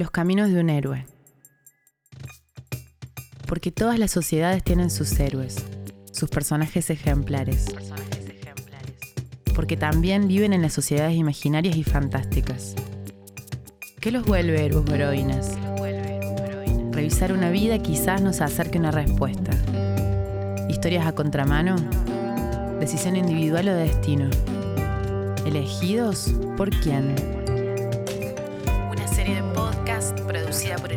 Los caminos de un héroe. Porque todas las sociedades tienen sus héroes, sus personajes ejemplares. Porque también viven en las sociedades imaginarias y fantásticas. ¿Qué los vuelve héroes heroínas? Revisar una vida quizás nos acerque una respuesta. Historias a contramano, decisión individual o destino. ¿Elegidos por quién?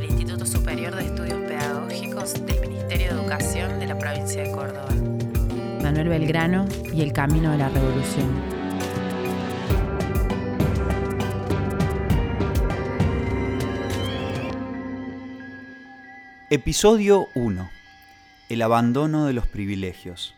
Instituto Superior de Estudios Pedagógicos del Ministerio de Educación de la provincia de Córdoba. Manuel Belgrano y el Camino de la Revolución. Episodio 1. El abandono de los privilegios.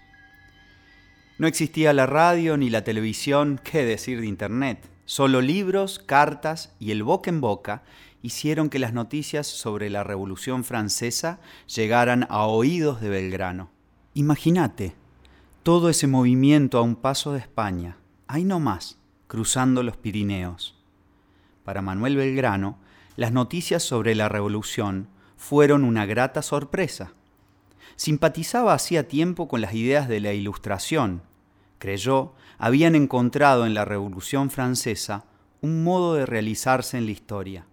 No existía la radio ni la televisión, qué decir de Internet. Solo libros, cartas y el boca en boca hicieron que las noticias sobre la Revolución Francesa llegaran a oídos de Belgrano. Imagínate, todo ese movimiento a un paso de España, ahí más, cruzando los Pirineos. Para Manuel Belgrano, las noticias sobre la Revolución fueron una grata sorpresa. Simpatizaba hacía tiempo con las ideas de la Ilustración. Creyó habían encontrado en la Revolución Francesa un modo de realizarse en la historia.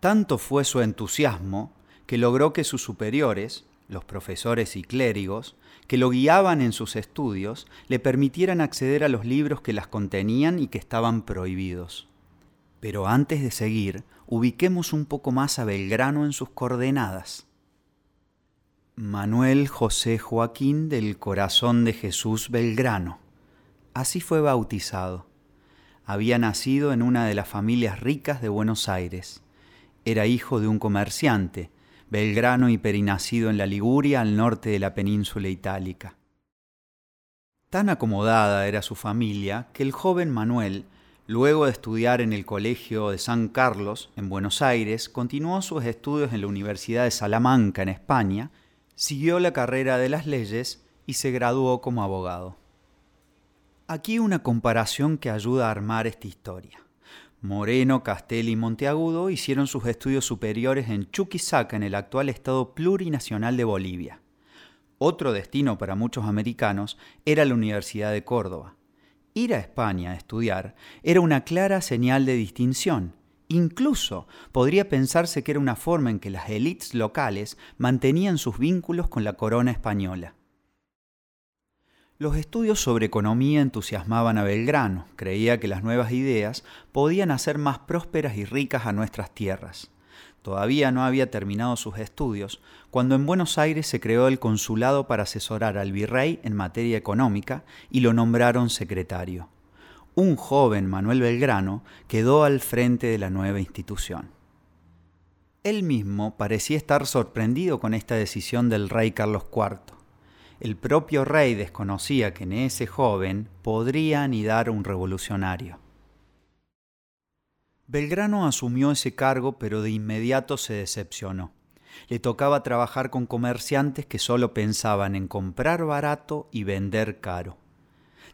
Tanto fue su entusiasmo que logró que sus superiores, los profesores y clérigos, que lo guiaban en sus estudios, le permitieran acceder a los libros que las contenían y que estaban prohibidos. Pero antes de seguir, ubiquemos un poco más a Belgrano en sus coordenadas. Manuel José Joaquín del Corazón de Jesús Belgrano. Así fue bautizado. Había nacido en una de las familias ricas de Buenos Aires. Era hijo de un comerciante, belgrano y perinacido en la Liguria al norte de la península itálica. Tan acomodada era su familia que el joven Manuel Luego de estudiar en el Colegio de San Carlos, en Buenos Aires, continuó sus estudios en la Universidad de Salamanca, en España, siguió la carrera de las leyes y se graduó como abogado. Aquí una comparación que ayuda a armar esta historia. Moreno, Castelli y Monteagudo hicieron sus estudios superiores en Chuquisaca, en el actual estado plurinacional de Bolivia. Otro destino para muchos americanos era la Universidad de Córdoba. Ir a España a estudiar era una clara señal de distinción. Incluso podría pensarse que era una forma en que las élites locales mantenían sus vínculos con la corona española. Los estudios sobre economía entusiasmaban a Belgrano, creía que las nuevas ideas podían hacer más prósperas y ricas a nuestras tierras. Todavía no había terminado sus estudios cuando en Buenos Aires se creó el consulado para asesorar al virrey en materia económica y lo nombraron secretario. Un joven Manuel Belgrano quedó al frente de la nueva institución. Él mismo parecía estar sorprendido con esta decisión del rey Carlos IV. El propio rey desconocía que en ese joven podría anidar un revolucionario. Belgrano asumió ese cargo, pero de inmediato se decepcionó. Le tocaba trabajar con comerciantes que solo pensaban en comprar barato y vender caro.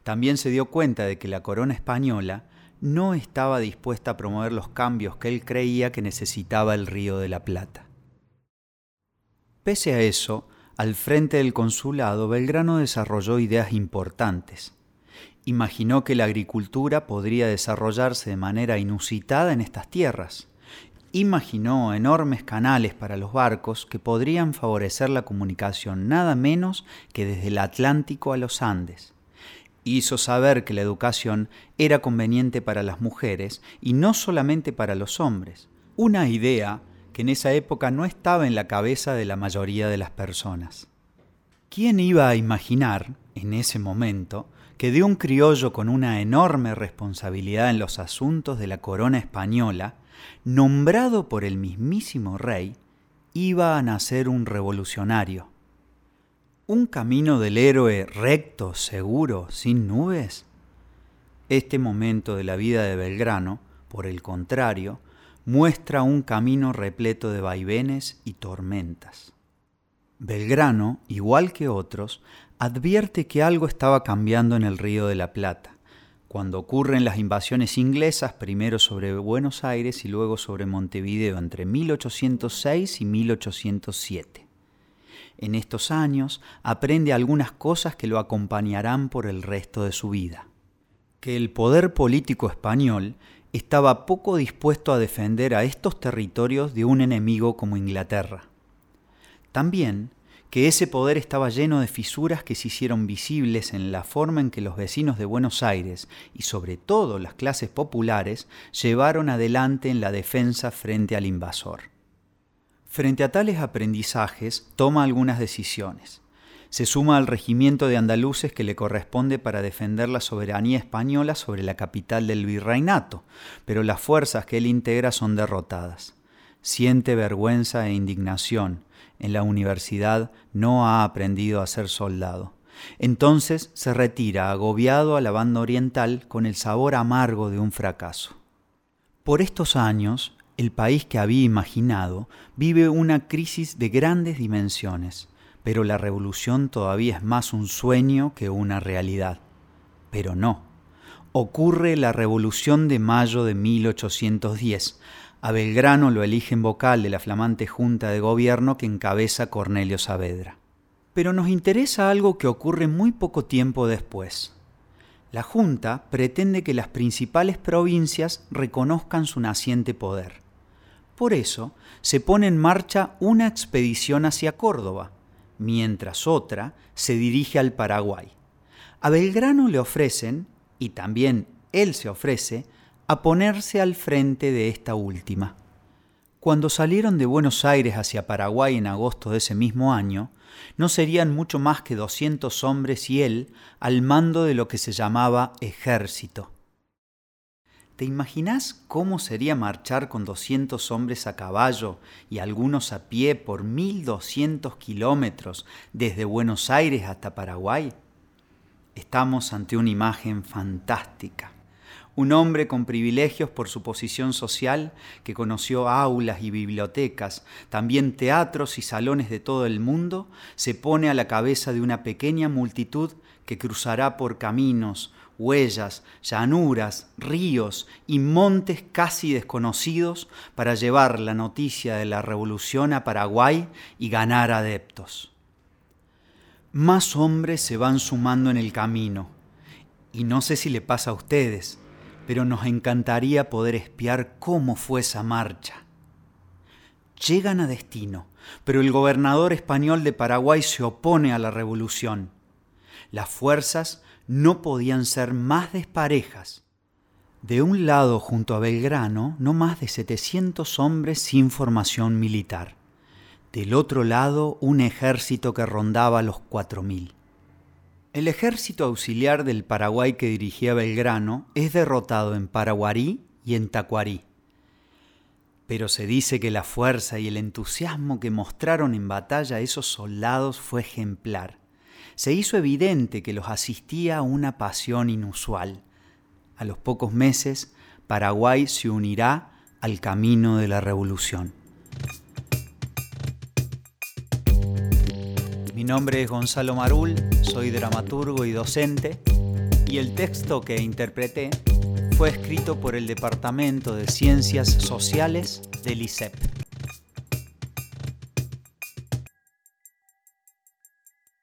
También se dio cuenta de que la corona española no estaba dispuesta a promover los cambios que él creía que necesitaba el Río de la Plata. Pese a eso, al frente del consulado, Belgrano desarrolló ideas importantes imaginó que la agricultura podría desarrollarse de manera inusitada en estas tierras. Imaginó enormes canales para los barcos que podrían favorecer la comunicación nada menos que desde el Atlántico a los Andes. Hizo saber que la educación era conveniente para las mujeres y no solamente para los hombres, una idea que en esa época no estaba en la cabeza de la mayoría de las personas. ¿Quién iba a imaginar, en ese momento, que de un criollo con una enorme responsabilidad en los asuntos de la corona española, nombrado por el mismísimo rey, iba a nacer un revolucionario. ¿Un camino del héroe recto, seguro, sin nubes? Este momento de la vida de Belgrano, por el contrario, muestra un camino repleto de vaivenes y tormentas. Belgrano, igual que otros, advierte que algo estaba cambiando en el río de la Plata. cuando ocurren las invasiones inglesas, primero sobre Buenos Aires y luego sobre Montevideo entre 1806 y 1807. En estos años aprende algunas cosas que lo acompañarán por el resto de su vida. Que el poder político español estaba poco dispuesto a defender a estos territorios de un enemigo como Inglaterra. También que ese poder estaba lleno de fisuras que se hicieron visibles en la forma en que los vecinos de Buenos Aires y sobre todo las clases populares llevaron adelante en la defensa frente al invasor. Frente a tales aprendizajes, toma algunas decisiones. Se suma al regimiento de andaluces que le corresponde para defender la soberanía española sobre la capital del virreinato, pero las fuerzas que él integra son derrotadas. Siente vergüenza e indignación, en la universidad no ha aprendido a ser soldado. Entonces se retira agobiado a la banda oriental con el sabor amargo de un fracaso. Por estos años, el país que había imaginado vive una crisis de grandes dimensiones, pero la revolución todavía es más un sueño que una realidad. Pero no. Ocurre la revolución de mayo de 1810, a Belgrano lo eligen vocal de la flamante Junta de Gobierno que encabeza Cornelio Saavedra. Pero nos interesa algo que ocurre muy poco tiempo después. La Junta pretende que las principales provincias reconozcan su naciente poder. Por eso se pone en marcha una expedición hacia Córdoba, mientras otra se dirige al Paraguay. A Belgrano le ofrecen, y también él se ofrece, a ponerse al frente de esta última. Cuando salieron de Buenos Aires hacia Paraguay en agosto de ese mismo año, no serían mucho más que 200 hombres y él al mando de lo que se llamaba ejército. ¿Te imaginas cómo sería marchar con 200 hombres a caballo y algunos a pie por 1200 kilómetros desde Buenos Aires hasta Paraguay? Estamos ante una imagen fantástica un hombre con privilegios por su posición social, que conoció aulas y bibliotecas, también teatros y salones de todo el mundo, se pone a la cabeza de una pequeña multitud que cruzará por caminos, huellas, llanuras, ríos y montes casi desconocidos para llevar la noticia de la revolución a Paraguay y ganar adeptos. Más hombres se van sumando en el camino, y no sé si le pasa a ustedes, pero nos encantaría poder espiar cómo fue esa marcha. Llegan a destino, pero el gobernador español de Paraguay se opone a la revolución. Las fuerzas no podían ser más desparejas. De un lado, junto a Belgrano, no más de 700 hombres sin formación militar. Del otro lado, un ejército que rondaba los 4.000. El ejército auxiliar del Paraguay que dirigía Belgrano es derrotado en Paraguarí y en Tacuarí. Pero se dice que la fuerza y el entusiasmo que mostraron en batalla esos soldados fue ejemplar. Se hizo evidente que los asistía una pasión inusual. A los pocos meses, Paraguay se unirá al camino de la revolución. Mi nombre es Gonzalo Marul, soy dramaturgo y docente, y el texto que interpreté fue escrito por el Departamento de Ciencias Sociales del ISEP.